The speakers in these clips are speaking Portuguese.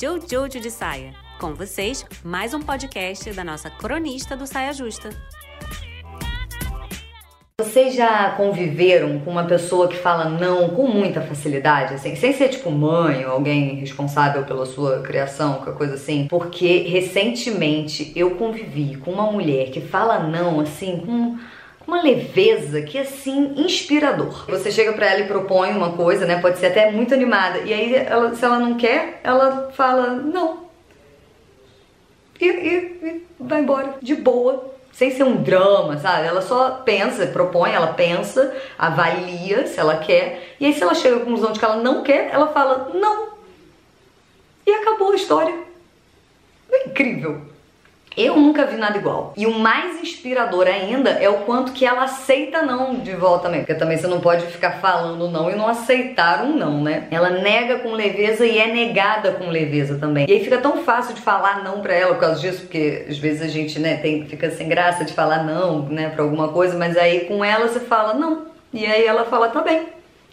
Jojo de Saia. Com vocês, mais um podcast da nossa cronista do Saia Justa. Vocês já conviveram com uma pessoa que fala não com muita facilidade, assim, sem ser tipo mãe ou alguém responsável pela sua criação, qualquer coisa assim? Porque recentemente eu convivi com uma mulher que fala não assim com uma leveza que é assim inspirador. Você chega para ela e propõe uma coisa, né? Pode ser até muito animada. E aí ela, se ela não quer, ela fala não. E, e, e vai embora de boa sem ser um drama, sabe? Ela só pensa, propõe, ela pensa, avalia se ela quer, e aí se ela chega à conclusão de que ela não quer, ela fala não. E acabou a história. É incrível. Eu nunca vi nada igual. E o mais inspirador ainda é o quanto que ela aceita não de volta também. Porque também você não pode ficar falando não e não aceitar um não, né? Ela nega com leveza e é negada com leveza também. E aí fica tão fácil de falar não pra ela por causa disso, porque às vezes a gente, né, tem, fica sem graça de falar não, né, pra alguma coisa, mas aí com ela você fala não. E aí ela fala, tá bem.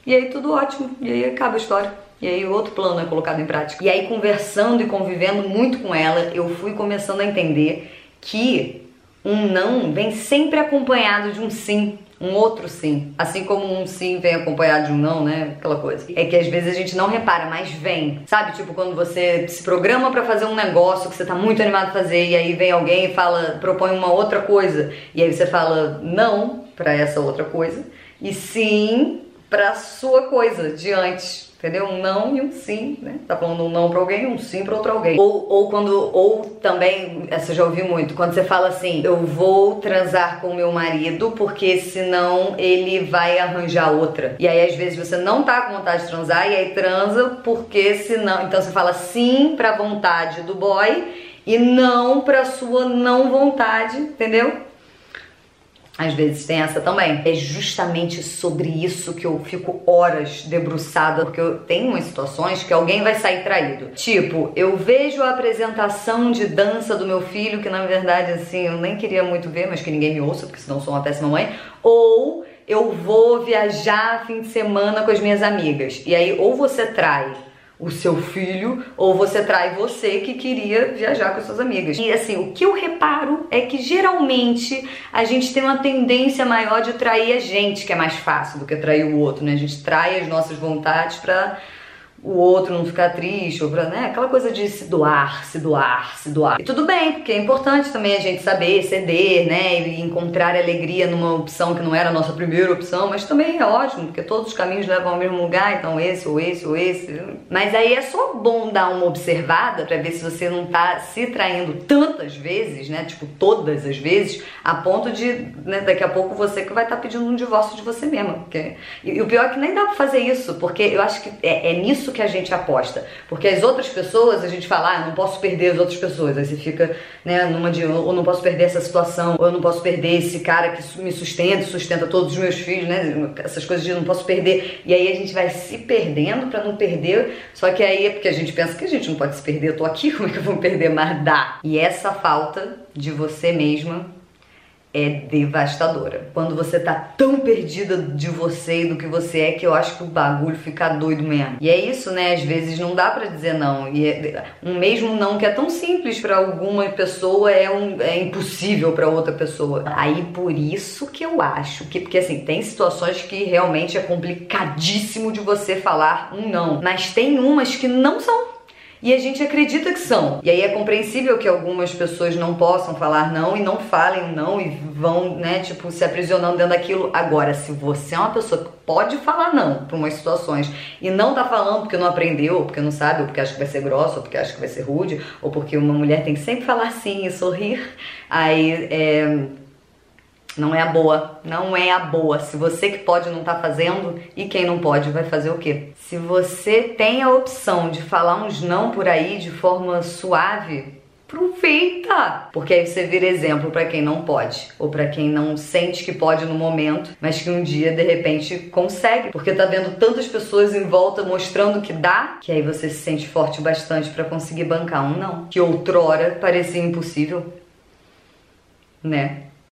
E aí tudo ótimo. E aí acaba a história. E aí outro plano é colocado em prática. E aí conversando e convivendo muito com ela, eu fui começando a entender que um não vem sempre acompanhado de um sim, um outro sim. Assim como um sim vem acompanhado de um não, né? Aquela coisa. É que às vezes a gente não repara, mas vem. Sabe? Tipo quando você se programa para fazer um negócio que você tá muito animado a fazer e aí vem alguém e fala, propõe uma outra coisa. E aí você fala não para essa outra coisa e sim para sua coisa de antes entendeu? Um não e um sim, né? Tá falando um não para alguém, um sim para outro alguém. Ou, ou quando, ou também, essa eu já ouvi muito, quando você fala assim, eu vou transar com meu marido porque senão ele vai arranjar outra. E aí às vezes você não tá com vontade de transar e aí transa porque senão, então você fala sim pra vontade do boy e não pra sua não vontade, entendeu? Às vezes tem essa também. É justamente sobre isso que eu fico horas debruçada, porque eu tenho umas situações que alguém vai sair traído. Tipo, eu vejo a apresentação de dança do meu filho, que na verdade, assim, eu nem queria muito ver, mas que ninguém me ouça, porque senão sou uma péssima mãe. Ou eu vou viajar fim de semana com as minhas amigas. E aí, ou você trai o seu filho ou você trai você que queria viajar com suas amigas. E assim, o que eu reparo é que geralmente a gente tem uma tendência maior de trair a gente, que é mais fácil do que trair o outro, né? A gente trai as nossas vontades para o outro não ficar triste, ou pra, né? Aquela coisa de se doar, se doar, se doar. E tudo bem, porque é importante também a gente saber ceder, né? E encontrar alegria numa opção que não era a nossa primeira opção, mas também é ótimo, porque todos os caminhos levam ao mesmo lugar, então esse, ou esse, ou esse. Mas aí é só bom dar uma observada para ver se você não tá se traindo tantas vezes, né? Tipo, todas as vezes, a ponto de, né, daqui a pouco você que vai estar tá pedindo um divórcio de você mesma. Porque... E, e, o pior é que nem dá pra fazer isso, porque eu acho que é, é que a gente aposta. Porque as outras pessoas, a gente fala, ah, não posso perder as outras pessoas. Aí você fica, né, numa de, ou não posso perder essa situação, ou eu não posso perder esse cara que me sustenta, sustenta todos os meus filhos, né, essas coisas de não posso perder. E aí a gente vai se perdendo para não perder, só que aí é porque a gente pensa que a gente não pode se perder, eu tô aqui, como é que eu vou me perder? Mas dá. E essa falta de você mesma é devastadora. Quando você tá tão perdida de você e do que você é que eu acho que o bagulho fica doido mesmo. E é isso, né? Às vezes não dá para dizer não. E é, um mesmo não que é tão simples para alguma pessoa é, um, é impossível para outra pessoa. Aí por isso que eu acho que porque assim, tem situações que realmente é complicadíssimo de você falar um não, mas tem umas que não são e a gente acredita que são. E aí é compreensível que algumas pessoas não possam falar não e não falem não e vão, né, tipo, se aprisionando dentro daquilo. Agora, se você é uma pessoa que pode falar não para umas situações e não tá falando porque não aprendeu, ou porque não sabe, ou porque acha que vai ser grossa, ou porque acha que vai ser rude, ou porque uma mulher tem que sempre falar sim e sorrir, aí é não é a boa, não é a boa. Se você que pode não tá fazendo e quem não pode vai fazer o quê? Se você tem a opção de falar uns não por aí de forma suave, aproveita, porque aí você vira exemplo para quem não pode ou para quem não sente que pode no momento, mas que um dia de repente consegue, porque tá vendo tantas pessoas em volta mostrando que dá, que aí você se sente forte bastante para conseguir bancar um não, que outrora parecia impossível, né?